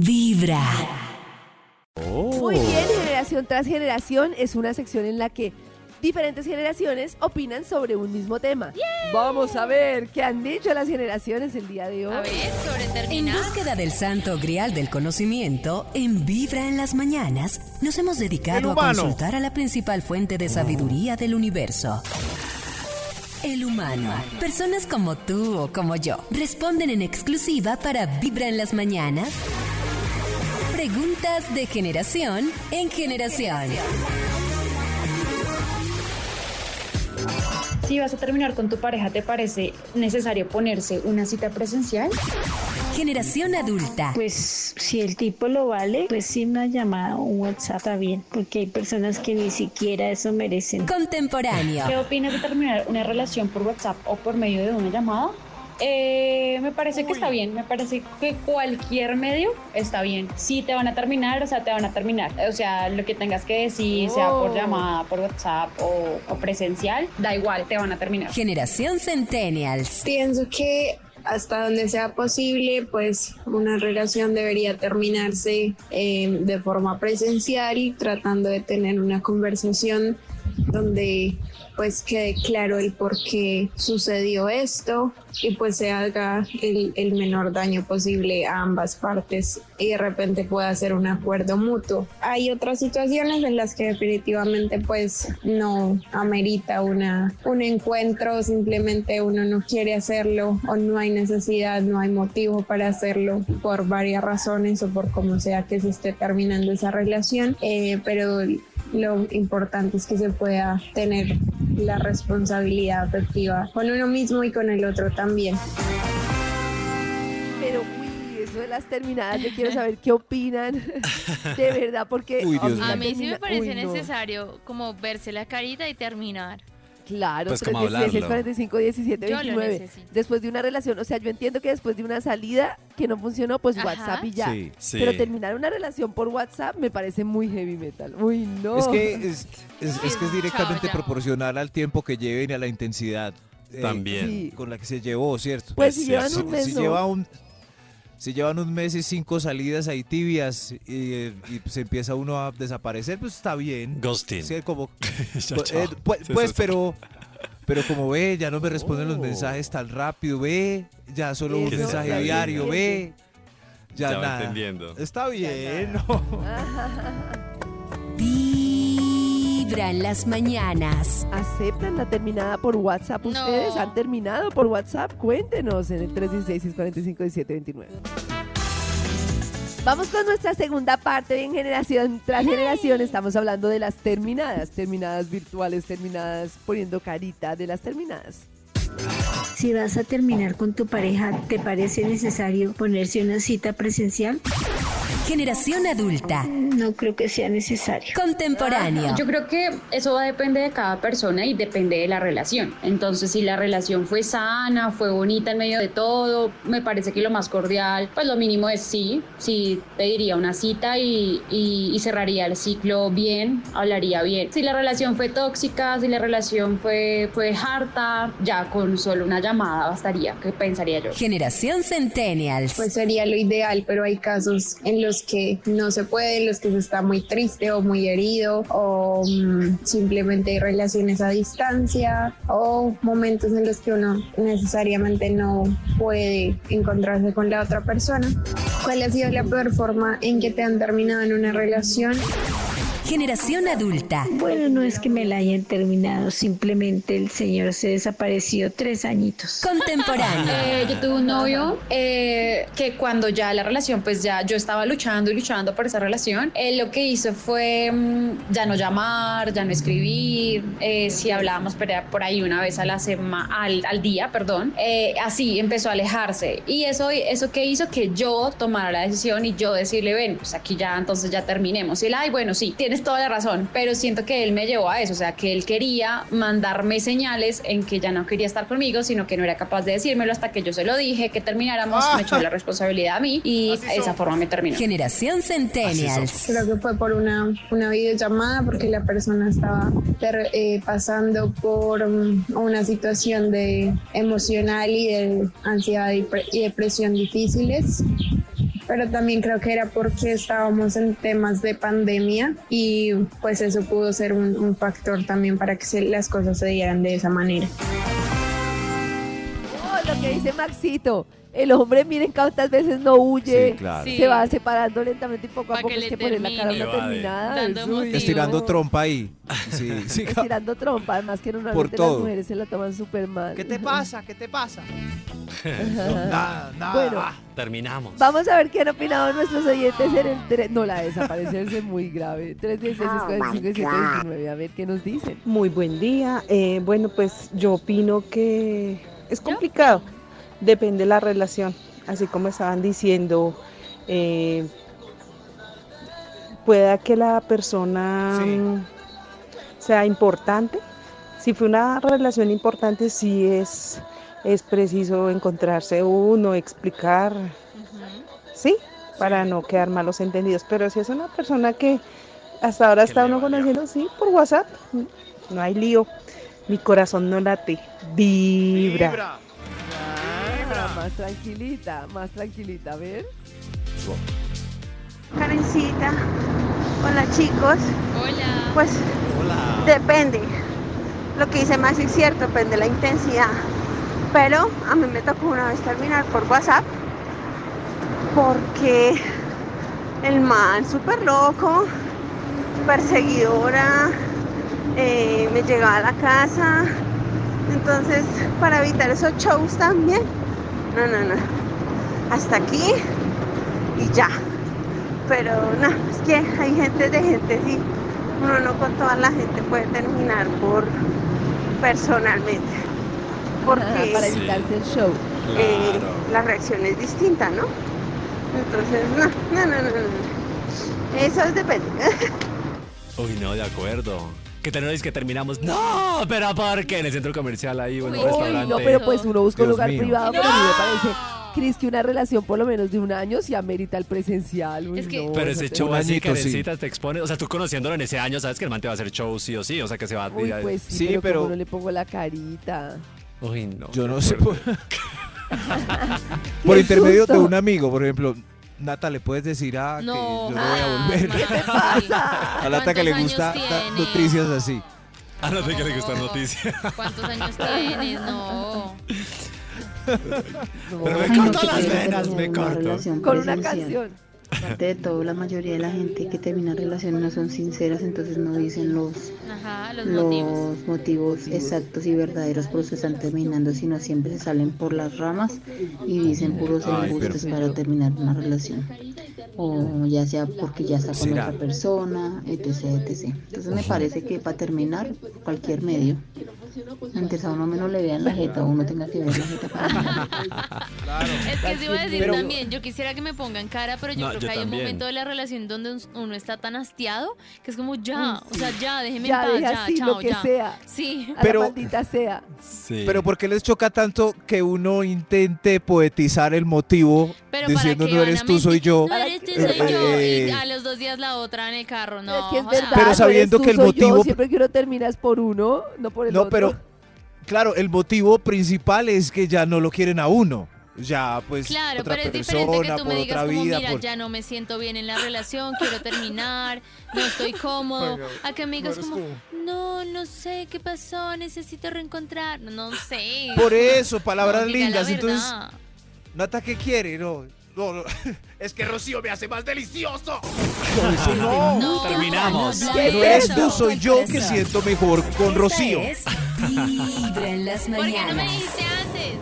Vibra. Muy bien, generación tras generación es una sección en la que diferentes generaciones opinan sobre un mismo tema. Vamos a ver qué han dicho las generaciones el día de hoy. A ver, sobre En terminar. búsqueda del santo grial del conocimiento, en Vibra en las mañanas, nos hemos dedicado a consultar a la principal fuente de sabiduría del universo. El humano. Personas como tú o como yo responden en exclusiva para Vibra en las mañanas. Preguntas de generación en generación. Si vas a terminar con tu pareja, ¿te parece necesario ponerse una cita presencial? Generación adulta. Pues si el tipo lo vale, pues sí una llamada o un WhatsApp está bien, porque hay personas que ni siquiera eso merecen. ¿Qué Contemporáneo. opinas de terminar una relación por WhatsApp o por medio de una llamada? Eh, me parece que está bien, me parece que cualquier medio está bien. Si te van a terminar, o sea, te van a terminar. O sea, lo que tengas que decir, sea por Oh. llamada, por WhatsApp o, o presencial, da igual, te van a terminar. Generación Centennials. Pienso que hasta donde sea posible, pues una relación debería terminarse eh, de forma presencial, tratando de tener una conversación donde pues quede claro el por qué sucedió esto y pues se haga el, menor daño posible a ambas partes y de repente pueda hacer un acuerdo mutuo. Hay otras situaciones en las que definitivamente pues no amerita una, un encuentro, simplemente uno no quiere hacerlo o no hay necesidad, no hay motivo para hacerlo por varias razones o por como sea que se esté terminando esa relación, eh, pero lo importante es que se pueda tener la responsabilidad afectiva con uno mismo y con el otro también. Pero, uy, eso de las terminadas, yo quiero saber qué opinan. De verdad, porque. Uy, A mí sí me parece uy, no. necesario como verse la carita y terminar. Claro, Pues, ¿cómo 316, hablarlo? 45, 17, Yo lo 29. necesito. Después de una relación, o sea, yo entiendo que después de una salida que no funcionó, pues Ajá. WhatsApp y ya. Sí, sí. Pero terminar una relación por WhatsApp me parece muy heavy metal. Uy, no. Es que es, es- es que es directamente Chao, proporcional al tiempo que lleven y a la intensidad eh, También. Sí. con la que se llevó, ¿cierto? Pues si llevan un mes, si, no. lleva un, si llevan un mes y cinco salidas ahí tibias y, y se empieza uno a desaparecer, pues está bien. Ghosting. Sí, como, pues, eh, pues, pues, pero, pero como ve, ya no me responden los Oh. mensajes tan rápido, ve, ya solo un mensaje está diario, bien. ve, ya, Ya nada. entendiendo. Está bien, ¿no? Vibra en las mañanas. ¿Aceptan la terminada por WhatsApp? No. ¿Ustedes han terminado por WhatsApp? Cuéntenos en el 316-645-1729. Vamos con nuestra segunda parte en generación tras generación. Estamos hablando de las terminadas, terminadas virtuales, terminadas poniendo carita de las terminadas. Si vas a terminar con tu pareja, ¿te parece necesario ponerse una cita presencial? Generación adulta. No creo que sea necesario. Contemporáneo. Yo creo que eso va a depender de cada persona y depende de la relación. Entonces, si la relación fue sana, fue bonita en medio de todo, me parece que lo más cordial, pues lo mínimo es sí, sí pediría una cita y, y- y cerraría el ciclo bien, hablaría bien. Si la relación fue tóxica, si la relación fue, fue harta, ya con solo una llamada bastaría, ¿qué pensaría yo? Generación Centennials. pues sería lo ideal, pero hay casos en los que no se puede, los que se está muy triste o muy herido o mm, simplemente relaciones a distancia o momentos en los que uno necesariamente no puede encontrarse con la otra persona. ¿Cuál ha sido la peor forma en que te han terminado en una relación? Generación adulta. Bueno, no es que me la hayan terminado, simplemente el señor se desapareció tres añitos. Contemporáneo. Eh, yo tuve un novio eh, que cuando ya la relación, pues ya yo estaba luchando y luchando por esa relación, él lo que hizo fue mm, ya no llamar, ya no escribir, eh, si hablábamos por ahí- por ahí una vez a la sema, al, al día, perdón, eh, así empezó a alejarse y eso, eso que hizo que yo tomara la decisión y yo decirle, ven, pues aquí ya entonces ya terminemos. Y él, ay, bueno, sí, tienes toda la razón, pero siento que él me llevó a eso, o sea, que él quería mandarme señales en que ya no quería estar conmigo, sino que no era capaz de decírmelo hasta que yo se lo dije, que termináramos, me echó la responsabilidad a mí y de esa forma me terminó. Generación Centennials. Creo que fue por una, una videollamada porque la persona estaba ter- eh, pasando por um, una situación de emocional y de ansiedad y, pre- y depresión difíciles. Pero también creo que era porque estábamos en temas de pandemia y pues eso pudo ser un, factor también para que se- las cosas se dieran de esa manera. Oh, lo que dice Maxito. El hombre, miren cuántas veces no huye. Sí, claro. Sí. Se va separando lentamente y poco a Pa' poco es le que poner la cara a una terminada. Es. Estirando trompa ahí. Sí, sí. Estirando trompa, además que normalmente las todo. mujeres se la toman súper mal. ¿Qué te pasa? ¿Qué te pasa? No, nada, nada. Bueno. Ah, Terminamos. Vamos a ver qué han opinado nuestros oyentes en el... tre- No, la de desaparecerse muy grave. 316 A ver qué nos dicen. Muy buen día. Eh, bueno, pues yo opino que es complicado. Depende de la relación. Así como estaban diciendo, eh, pueda que la persona Sí. mm, sea importante. Si fue una relación importante, sí es, es preciso encontrarse uno, explicar, sí, para no quedar malos entendidos. Pero si es una persona que hasta ahora está uno conociendo, sí, por WhatsApp, no hay lío. Mi corazón no late, vibra. Ah, más tranquilita, más tranquilita, a ver. Karencita, hola chicos, Hola. pues Hola. depende. Lo que dice más es cierto, depende de la intensidad. Pero a mí me tocó una vez terminar por WhatsApp porque el man súper loco, perseguidora, me llegaba a la casa. Entonces, para evitar esos shows también, no, no, no. Hasta aquí y ya. Pero no, es que hay gente de gente, sí. Uno no con toda la gente puede terminar por personalmente. Porque Ajá, para evitarse el show. eh, Claro. la reacción es distinta, ¿no? Entonces, no, no, no, no. no. Eso depende. Uy, no, de acuerdo. Que tenemos que terminamos. No, pero ¿por qué? En el centro comercial ahí o en un Uy, restaurante. no, pero pues uno busca un Dios lugar mío. privado, No. pero a mí me parece, Cris, que una relación por lo menos de un año sí amerita el presencial. Uy, Es que- no, Pero eso ese te- show Un así, añito, sí. Karencita, te expone. O sea, tú conociéndolo en ese año, sabes que el man te va a hacer show sí o sí. O sea, que se va a Uy, pues sí, Sí, pero, pero- como no le pongo la carita. Uy, no. Yo no sé. Por, por intermedio de susto. un amigo, por ejemplo, Nata, ¿le puedes decir a que No, yo no voy a jamás, volver? Maxi. A Nata que le ¿Cuántos gusta noticias así. A no sé que le gustan noticias. ¿Cuántos años tienes? No. Pero me corto no, las qué venas, me corto. Con una canción. Aparte de todo, la mayoría de la gente que termina relaciones no son sinceras, entonces no dicen los, Ajá, los los motivos. motivos exactos y verdaderos por los que están terminando, sino siempre se salen por las ramas y dicen puros Ay, embustes pero- para terminar una relación. O ya sea porque ya está con ¿Será? otra persona, etc, etc. Entonces me parece que para terminar, cualquier medio. Mientras a uno menos le vean la jeta, uno tenga que ver la jeta para terminar. Es que se iba a decir Pero- también, yo quisiera que me pongan cara, pero yo No, creo yo que hay un momento de la relación donde un- uno está tan hastiado que es como ya, o sea, ya, déjeme Ya, en paz, ya, así chao, lo que ya. sea. Sí. A Pero- la maldita sea. Sí. Pero ¿por qué les choca tanto que uno intente poetizar el motivo Pero diciendo no eres tú, soy yo? No eres tú, Eh, soy yo. Y a los dos días la otra en el carro, no. es que es verdad. Pero no sabiendo tú, que el soy yo, motivo- siempre que uno termina es por uno, no por el No, otro. pero claro, el motivo principal es que ya no lo quieren a uno. Ya, pues, Claro, otra pero es persona, diferente que tú me digas como, vida. mira, por- ya no me siento bien en la relación, quiero terminar, no estoy cómodo. A que me digas como, no, no sé qué pasó, necesito reencontrar. No, no sé. Por eso, palabras No, lindas. Entonces. Nata, ¿qué quiere? No, no, no. Es que Rocío me hace más delicioso. no. No, Terminamos. no, ¿Qué No es eres eso? tú, soy yo que siento mejor con Rocío. es Vibra en las ¿Por qué no me mañanas. dijiste antes?